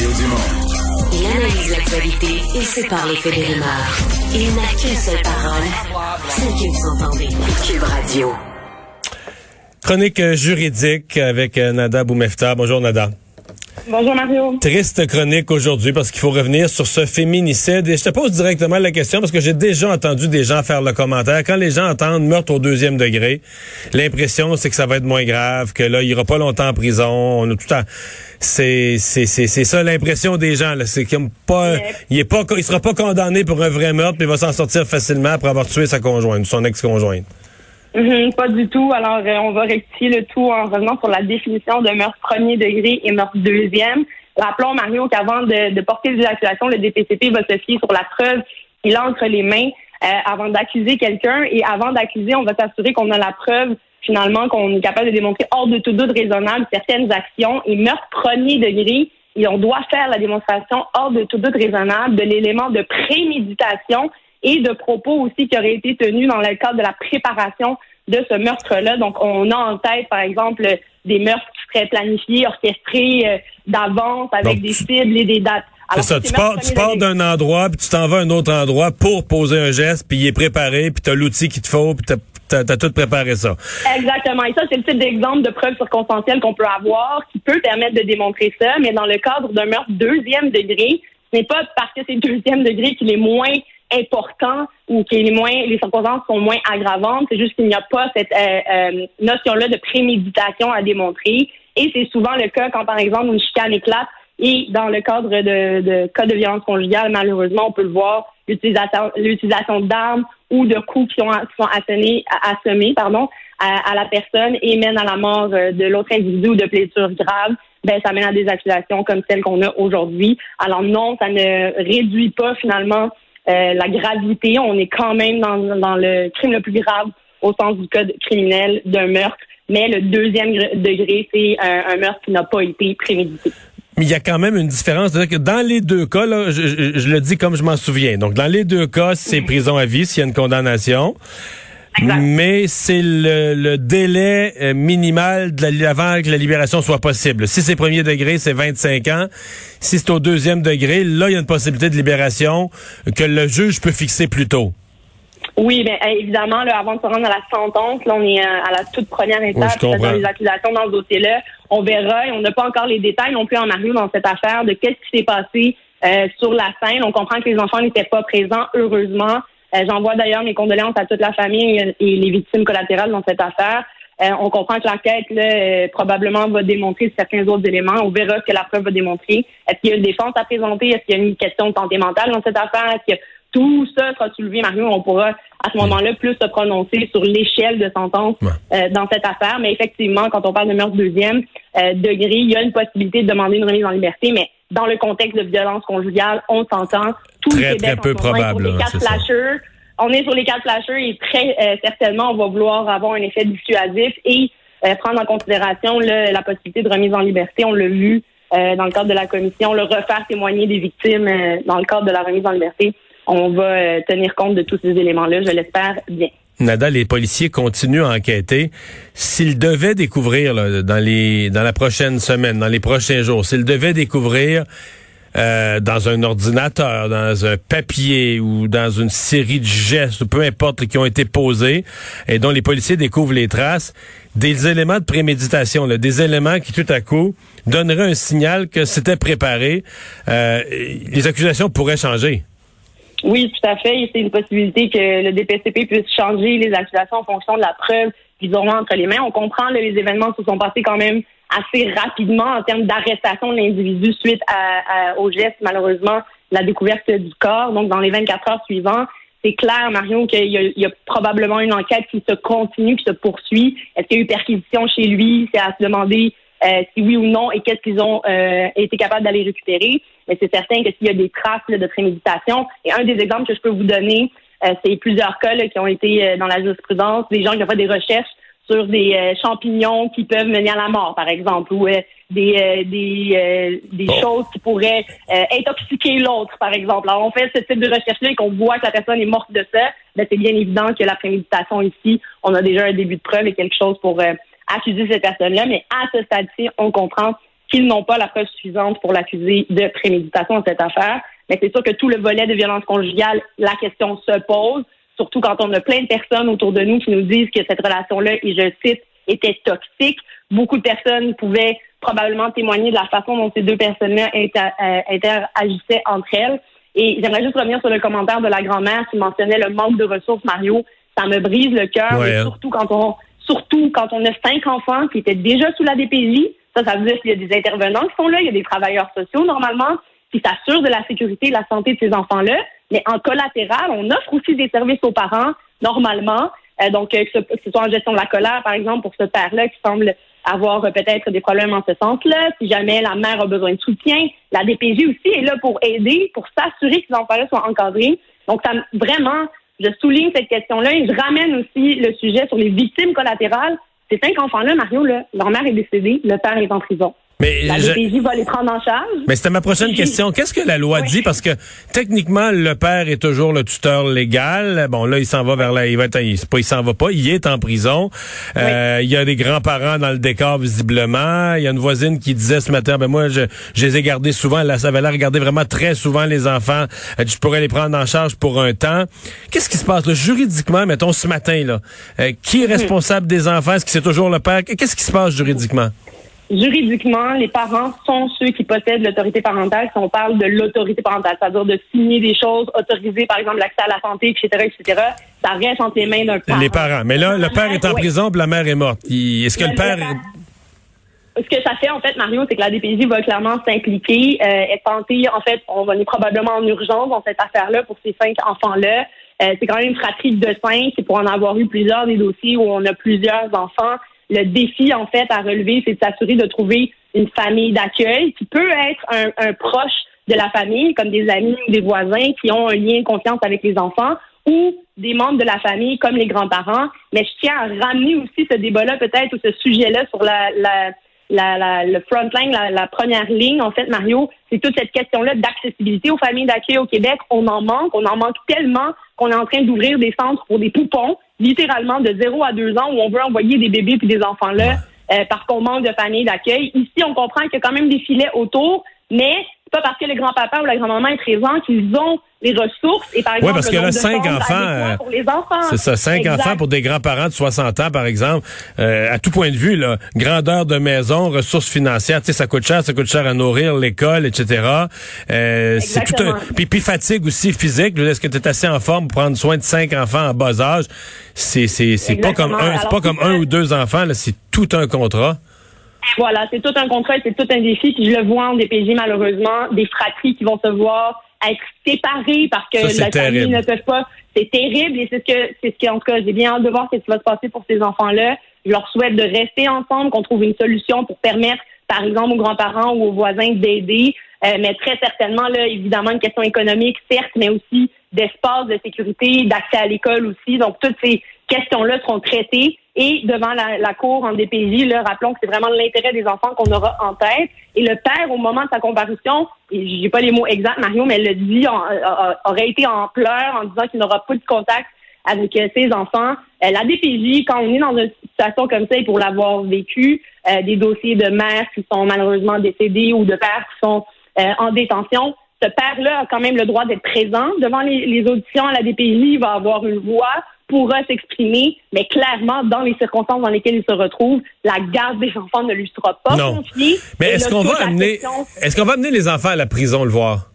Mario Dumont. Il analyse l'actualité et sépare les faits des rumeurs. Il n'a qu'une seule parole, celle que vous entendez. Cube Radio. Chronique juridique avec euh, Nada Boumefta. Bonjour Nada. Bonjour Mario. Triste chronique aujourd'hui parce qu'il faut revenir sur ce féminicide. Et je te pose directement la question parce que j'ai déjà entendu des gens faire le commentaire. Quand les gens entendent meurtre au deuxième degré, l'impression c'est que ça va être moins grave, que là, il ira pas longtemps en prison. On a tout à... C'est, c'est, c'est, c'est ça l'impression des gens. Là. C'est comme pas, il est pas, il sera pas condamné pour un vrai meurtre, mais il va s'en sortir facilement après avoir tué sa conjointe, son ex-conjointe. Mhm, pas du tout. Alors, euh, on va rectifier le tout en revenant sur la définition de meurtre premier degré et meurtre deuxième. Rappelons, Mario, qu'avant de, de porter des accusations, le DPCP va se fier sur la preuve qu'il a entre les mains euh, avant d'accuser quelqu'un. Et avant d'accuser, on va s'assurer qu'on a la preuve, finalement, qu'on est capable de démontrer hors de tout doute raisonnable certaines actions. Et meurtre premier degré, et on doit faire la démonstration hors de tout doute raisonnable de l'élément de préméditation et de propos aussi qui auraient été tenus dans le cadre de la préparation de ce meurtre-là. Donc, on a en tête, par exemple, des meurtres qui seraient planifiés, orchestrés euh, d'avance avec Donc, des cibles et des dates. C'est ça, tu pars, tu pars d'un endroit, puis tu t'en vas à un autre endroit pour poser un geste, puis il est préparé, puis tu as l'outil qu'il te faut, puis tu as, tout préparé ça. Exactement. Et ça, c'est le type d'exemple de preuve circonstancielle qu'on peut avoir qui peut permettre de démontrer ça, mais dans le cadre d'un meurtre deuxième degré, ce n'est pas parce que c'est deuxième degré qu'il est moins important ou que les moins les circonstances sont moins aggravantes. C'est juste qu'il n'y a pas cette euh, euh, notion-là de préméditation à démontrer. Et c'est souvent le cas quand, par exemple, une chicane éclate. Et dans le cadre de, de cas de violence conjugale, malheureusement, on peut le voir, l'utilisation, d'armes ou de coups qui, qui sont assommés, assommés pardon, à, à, la personne et mènent à la mort euh, de l'autre individu ou de blessures graves, ben ça mène à des accusations comme celles qu'on a aujourd'hui. Alors non, ça ne réduit pas finalement euh, la gravité. On est quand même dans, le crime le plus grave au sens du code criminel d'un meurtre. Mais le deuxième degré, c'est un, meurtre qui n'a pas été prémédité. Mais il y a quand même une différence. Que dans les deux cas, là, je, je, je le dis comme je m'en souviens. Donc, dans les deux cas, c'est prison à vie s'il y a une condamnation. Exact. Mais c'est le, le, délai euh, minimal de la, avant que la libération soit possible. Si c'est premier degré, c'est 25 ans. Si c'est au deuxième degré, là, il y a une possibilité de libération que le juge peut fixer plus tôt. Oui, bien évidemment, là, avant de se rendre à la sentence, là, on est euh, à la toute première étape oui, dans les accusations dans ce dossier-là. On verra et on n'a pas encore les détails non plus en Mario dans cette affaire de qu'est-ce qui s'est passé euh, sur la scène. On comprend que les enfants n'étaient pas présents, heureusement. Euh, J'envoie d'ailleurs mes condoléances à toute la famille et les victimes collatérales dans cette affaire. Euh, on comprend que l'enquête là, probablement va démontrer certains autres éléments. On verra ce que la preuve va démontrer. Est-ce qu'il y a une défense à présenter? Est-ce qu'il y a une question de santé mentale dans cette affaire? Est-ce que tout ça sera soulevé, Mario? On pourra à ce moment-là plus se prononcer sur l'échelle de sentence euh, dans cette affaire. Mais effectivement, quand on parle de meurtre deuxième euh, degré, il y a une possibilité de demander une remise en liberté, mais dans le contexte de violence conjugale, on s'entend. Tout très, le Québec très peu probable. On est sur les quatre flashers et très euh, certainement, on va vouloir avoir un effet dissuasif et euh, prendre en considération là, la possibilité de remise en liberté. On l'a vu euh, dans le cadre de la commission, le refaire témoigner des victimes euh, dans le cadre de la remise en liberté. On va euh, tenir compte de tous ces éléments-là, je l'espère bien. Nada, les policiers continuent à enquêter. S'ils devaient découvrir là, dans les dans la prochaine semaine, dans les prochains jours, s'ils devaient découvrir euh, dans un ordinateur, dans un papier ou dans une série de gestes, peu importe, qui ont été posés et dont les policiers découvrent les traces, des éléments de préméditation, là, des éléments qui tout à coup donneraient un signal que c'était préparé, euh, les accusations pourraient changer. Oui, tout à fait. C'est une possibilité que le DPCP puisse changer les accusations en fonction de la preuve qu'ils auront entre les mains. On comprend là, les événements se sont passés quand même assez rapidement en termes d'arrestation de l'individu suite à, à, au geste, malheureusement, la découverte du corps. Donc, dans les 24 heures suivantes, c'est clair, Marion, qu'il y, y, a probablement une enquête qui se continue, qui se poursuit. Est-ce qu'il y a eu perquisition chez lui? C'est à se demander euh, si oui ou non et qu'est-ce qu'ils ont euh, été capables d'aller récupérer. Mais c'est certain que s'il y a des traces là, de préméditation, et un des exemples que je peux vous donner, euh, c'est plusieurs cas là, qui ont été euh, dans la jurisprudence, des gens qui ont fait des recherches sur des euh, champignons qui peuvent mener à la mort, par exemple, ou euh, des euh, des, des bon. choses qui pourraient intoxiquer l'autre, par exemple. Alors, on fait ce type de recherche-là et qu'on voit que la personne est morte de ça, ben, c'est bien évident que la préméditation ici, on a déjà un début de preuve et quelque chose pour accuser cette personne-là. Mais à ce stade-ci, on comprend qu'ils n'ont pas la preuve suffisante pour l'accuser de préméditation de cette affaire. Mais c'est sûr que tout le volet de violence conjugale, la question se pose, surtout quand on a plein de personnes autour de nous qui nous disent que cette relation-là, et je cite, était toxique. Beaucoup de personnes pouvaient probablement témoigner de la façon dont ces deux personnes-là euh, interagissaient entre elles. Et j'aimerais juste revenir sur le commentaire de la grand-mère qui mentionnait le manque de ressources, Mario. Ça me brise le cœur, hein. surtout quand on surtout quand on a cinq enfants qui étaient déjà sous la DPJ. Ça, ça veut dire qu'il y a des intervenants qui sont là, il y a des travailleurs sociaux normalement qui s'assurent de la sécurité et de la santé de ces enfants-là. Mais en collatéral, on offre aussi des services aux parents normalement. Euh, donc, que ce, que soit en gestion de la colère, par exemple, pour ce père-là qui semble avoir peut-être des problèmes en ce sens-là. Si jamais la mère a besoin de soutien, la DPJ aussi est là pour aider, pour s'assurer que ces enfants-là soient encadrés. Donc, ça, vraiment, je souligne cette question-là et je ramène aussi le sujet sur les victimes collatérales. Ces cinq enfants-là, Mario, là, leur mère est décédée, le père est en prison. Mais la DPJ va les prendre en charge. Mais c'était ma prochaine question. Qu'est-ce que la loi dit? Parce que techniquement, le père est toujours le tuteur légal. Bon, là, il s'en va vers la... Il va être, il, s'en va pas. Il est en prison. Euh, il y a des grands-parents dans le décor, visiblement. Il y a une voisine qui disait ce matin, ben moi, je, je les ai gardés souvent. Là, ça avait l'air regarder vraiment très souvent les enfants. Je pourrais les prendre en charge pour un temps. Qu'est-ce qui se passe là, juridiquement, mettons, ce matin? là euh, Qui est hmm. responsable des enfants? Est-ce que c'est toujours le père? Qu'est-ce qui se passe juridiquement? Juridiquement, les parents sont ceux qui possèdent l'autorité parentale. Si on parle de l'autorité parentale, c'est-à-dire de signer des choses, autoriser par exemple l'accès à la santé, etc., etc., ça reste entre les mains d'un parent. Les parents. Mais là, le père est en prison, puis la mère est morte. Est-ce que le, père... Ce que ça fait, en fait, Mario, c'est que la DPJ va clairement s'impliquer euh, et tenter, en fait, on va aller probablement en urgence dans cette affaire-là pour ces cinq enfants-là. Euh, c'est quand même une fratrie de cinq, c'est pour en avoir eu plusieurs des dossiers où on a plusieurs enfants le défi, en fait, à relever, c'est de s'assurer de trouver une famille d'accueil qui peut être un, proche de la famille, comme des amis ou des voisins qui ont un lien de confiance avec les enfants, ou des membres de la famille comme les grands-parents. Mais je tiens à ramener aussi ce débat-là, peut-être, ou ce sujet-là sur la, la, la, le front line, la, première ligne, en fait, Mario, c'est toute cette question-là d'accessibilité aux familles d'accueil au Québec. On en manque, on en manque tellement qu'on est en train d'ouvrir des centres pour des poupons littéralement de 0 à 2 ans où on veut envoyer des bébés puis des enfants là euh, parce qu'on manque de familles d'accueil. Ici, on comprend qu'il y a quand même des filets autour, mais c'est pas parce que le grand-papa ou la grand-maman est présent qu'ils ont les ressources et par exemple oui, parce que là, cinq enfants, euh, pour les enfants. C'est ça, cinq enfants pour des grands-parents de 60 ans, par exemple, euh, à tout point de vue, là, grandeur de maison, ressources financières, tu sais, ça coûte cher, ça coûte cher à nourrir l'école, etc. Euh, c'est tout un, puis, puis fatigue aussi physique. Est-ce que tu es assez en forme pour prendre soin de cinq enfants en bas âge? C'est c'est c'est pas comme un, c'est pas comme un ou deux enfants, là, c'est tout un contrat. Voilà, c'est tout un contrat, c'est tout un défi. Puis je le vois en DPJ malheureusement, des fratries qui vont se voir être séparés parce que la famille ne peut pas. C'est terrible et c'est ce que c'est ce que en tout cas j'ai bien hâte de voir ce qui va se passer pour ces enfants-là. Je leur souhaite de rester ensemble, qu'on trouve une solution pour permettre, par exemple, aux grands-parents ou aux voisins d'aider. Euh, mais très certainement, là, évidemment, une question économique, certes, mais aussi d'espace, de sécurité, d'accès à l'école aussi. Donc, toutes ces questions-là seront traitées. Et devant la, la Cour en DPJ, là, rappelons que c'est vraiment l'intérêt des enfants qu'on aura en tête. Et le père, au moment de sa comparution, j'ai pas les mots exacts, Mario, mais elle le dit, aurait été en pleurs en disant qu'il n'aura pas de contact avec euh, ses enfants. Euh, la DPJ, quand on est dans une situation comme ça, et pour l'avoir vécu, euh, des dossiers de mères qui sont malheureusement décédées ou de pères qui sont en détention, ce père-là a quand même le droit d'être présent devant les, les auditions à la DPJ. Il va avoir une voix pourra s'exprimer, mais clairement, dans les circonstances dans lesquelles il se retrouve, la garde des enfants ne lui sera pas confiée. Mais est-ce qu'on va amener, est-ce qu'on va amener les enfants à la prison le voir?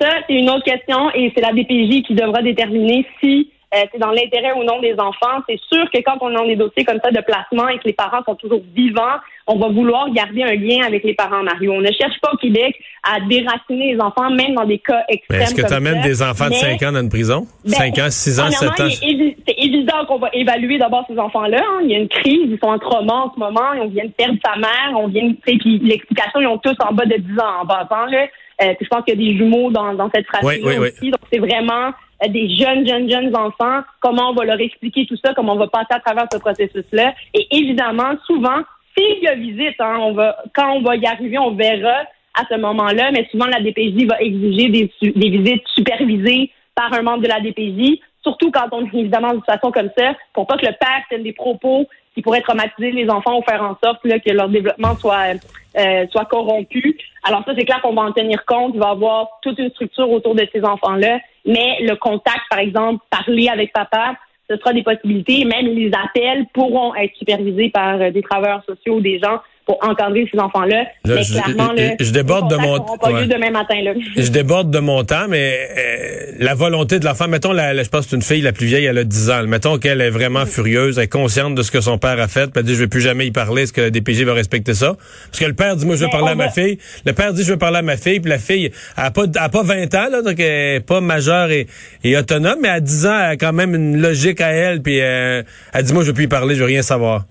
Ça, c'est une autre question et c'est la DPJ qui devra déterminer si euh, c'est dans l'intérêt ou non des enfants. C'est sûr que quand on a des dossiers comme ça de placement et que les parents sont toujours vivants, on va vouloir garder un lien avec les parents, Mario. On ne cherche pas au Québec à déraciner les enfants, même dans des cas extrêmes. Est-ce que tu amènes des enfants de 5 ans dans une prison? 5 ben, ans, 6 ans, 7 ans? C'est évident qu'on va évaluer d'abord ces enfants-là. Hein. Il y a une crise, ils sont en trauma en ce moment, on vient de perdre sa mère, on vient, puis l'explication, ils ont tous en bas de 10 ans en bas là. Euh, je pense qu'il y a des jumeaux dans, dans cette phrase oui, aussi. Donc, c'est vraiment des jeunes, jeunes, jeunes enfants, comment on va leur expliquer tout ça, comment on va passer à travers ce processus-là. Et évidemment, souvent, s'il y a visite, hein, on va, quand on va y arriver, on verra à ce moment-là, mais souvent la DPJ va exiger des, des visites supervisées par un membre de la DPJ, surtout quand on est évidemment dans une situation comme ça, pour pas que le père tienne des propos qui pourraient traumatiser les enfants ou faire en sorte là, que leur développement soit euh, soit corrompu. Alors ça, c'est clair qu'on va en tenir compte. Il va y avoir toute une structure autour de ces enfants-là. Mais le contact, par exemple, parler avec papa, ce sera des possibilités. Même les appels pourront être supervisés par euh, des travailleurs sociaux, des gens pour encadrer ces enfants-là. mais je, clairement, je, je déborde de mon pas ouais. demain matin là. Je déborde de mon temps, mais euh, la volonté de l'enfant, mettons, la, la, je pense que c'est une fille la plus vieille, elle a 10 ans. Mettons qu'elle est vraiment furieuse, elle est consciente de ce que son père a fait, puis elle dit je vais plus jamais y parler, est-ce que la DPJ va respecter ça? Parce que le père dit moi je veux mais parler à va... ma fille, le père dit je veux parler à ma fille, puis la fille elle a pas elle a pas 20 ans là, donc elle est pas majeure et, et, autonome, mais à 10 ans elle a quand même une logique à elle, puis euh, elle dit moi je veux plus y parler, je veux rien savoir.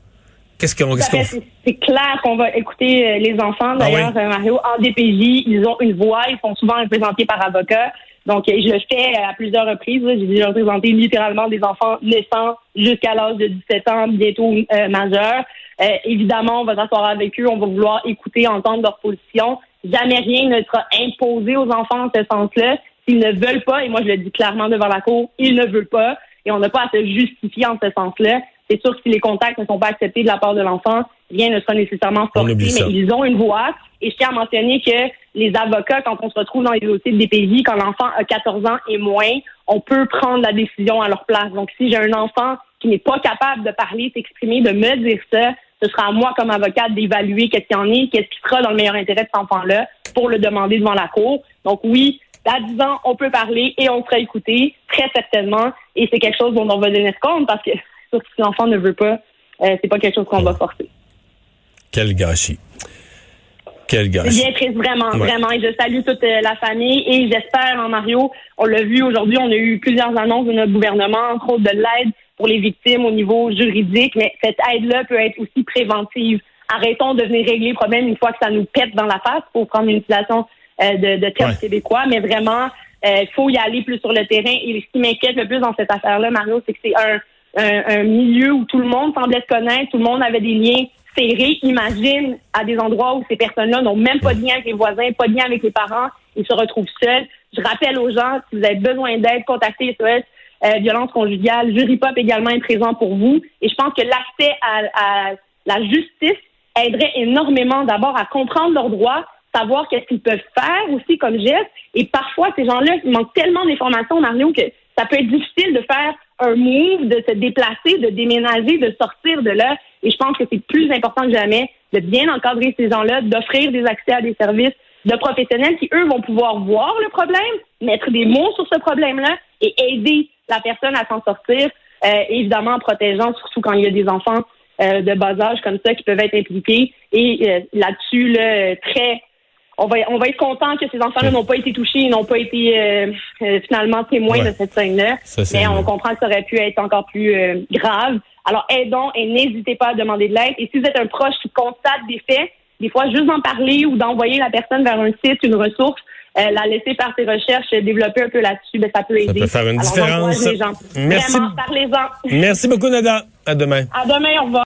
Qu'est-ce qu'on qu qu C'est clair qu'on va écouter euh, les enfants. D'ailleurs, ah oui? Mario, en DPJ, ils ont une voix, ils sont souvent représentés par avocats. Donc, je le fais à plusieurs reprises. J'ai déjà représenté littéralement des enfants naissants jusqu'à l'âge de 17 ans, bientôt euh, majeurs. Euh, évidemment, on va s'asseoir avec eux, on va vouloir écouter, entendre leur position. Jamais rien ne sera imposé aux enfants en ce sens-là. S'ils ne veulent pas, et moi je le dis clairement devant la cour, ils ne veulent pas, et on n'a pas à se justifier en ce sens-là. C'est sûr que si les contacts ne sont pas acceptés de la part de l'enfant, rien ne sera nécessairement forcé, mais ils ont une voix. Et je tiens à mentionner que les avocats, quand on se retrouve dans les dossiers de DPJ, quand l'enfant a 14 ans et moins, on peut prendre la décision à leur place. Donc, si j'ai un enfant qui n'est pas capable de parler, s'exprimer, de me dire ça, ce sera à moi comme avocate d'évaluer qu'est-ce qu'il y en est, qu'est-ce qui sera dans le meilleur intérêt de cet enfant-là pour le demander devant la cour. Donc oui, à 10 ans, on peut parler et on sera écouté, très certainement. Et c'est quelque chose dont on va donner compte parce que si l'enfant ne veut pas, euh, c'est pas quelque chose qu'on va forcer. Quel gâchis. Quel gâchis. Bien triste, vraiment, ouais. vraiment. Et je salue toute euh, la famille et j'espère, en Mario, on l'a vu aujourd'hui, on a eu plusieurs annonces de notre gouvernement, entre autres de l'aide pour les victimes au niveau juridique, mais cette aide-là peut être aussi préventive. Arrêtons de venir régler le problème une fois que ça nous pète dans la face pour prendre une situation euh, de, de terme ouais. québécois, mais vraiment, il euh, faut y aller plus sur le terrain. Et ce qui m'inquiète le plus dans cette affaire-là, Mario, c'est que c'est un un, un, milieu où tout le monde semblait se connaître, tout le monde avait des liens serrés. Imagine à des endroits où ces personnes-là n'ont même pas de lien avec les voisins, pas de lien avec les parents, ils se retrouvent seuls. Je rappelle aux gens, si vous avez besoin d'aide, contactez SOS euh, Violence conjugale. Jury Pop également est présent pour vous. Et je pense que l'accès à, à la justice aiderait énormément d'abord à comprendre leurs droits, savoir qu'est-ce qu'ils peuvent faire aussi comme geste. Et parfois, ces gens-là, ils manquent tellement d'informations, Mario, que ça peut être difficile de faire un move, de se déplacer, de déménager, de sortir de là. Et je pense que c'est plus important que jamais de bien encadrer ces gens-là, d'offrir des accès à des services de professionnels qui, eux, vont pouvoir voir le problème, mettre des mots sur ce problème-là et aider la personne à s'en sortir, euh, évidemment en protégeant, surtout quand il y a des enfants euh, de bas âge comme ça qui peuvent être impliqués. Et euh, là-dessus, là, très on va, on va être content que ces enfants-là n'ont pas été touchés, n'ont pas été euh, euh, finalement témoins ouais. de cette scène-là. Mais on comprend que ça aurait pu être encore plus euh, grave. Alors aidons et n'hésitez pas à demander de l'aide. Et si vous êtes un proche qui constate des faits, des fois juste d'en parler ou d'envoyer la personne vers un site, une ressource, euh, la laisser par ses recherches, développer un peu là-dessus, ben, ça peut aider. Ça peut faire une Alors, différence. Merci. Vraiment, parlez-en. Merci beaucoup, Nada. À demain. À demain, au revoir.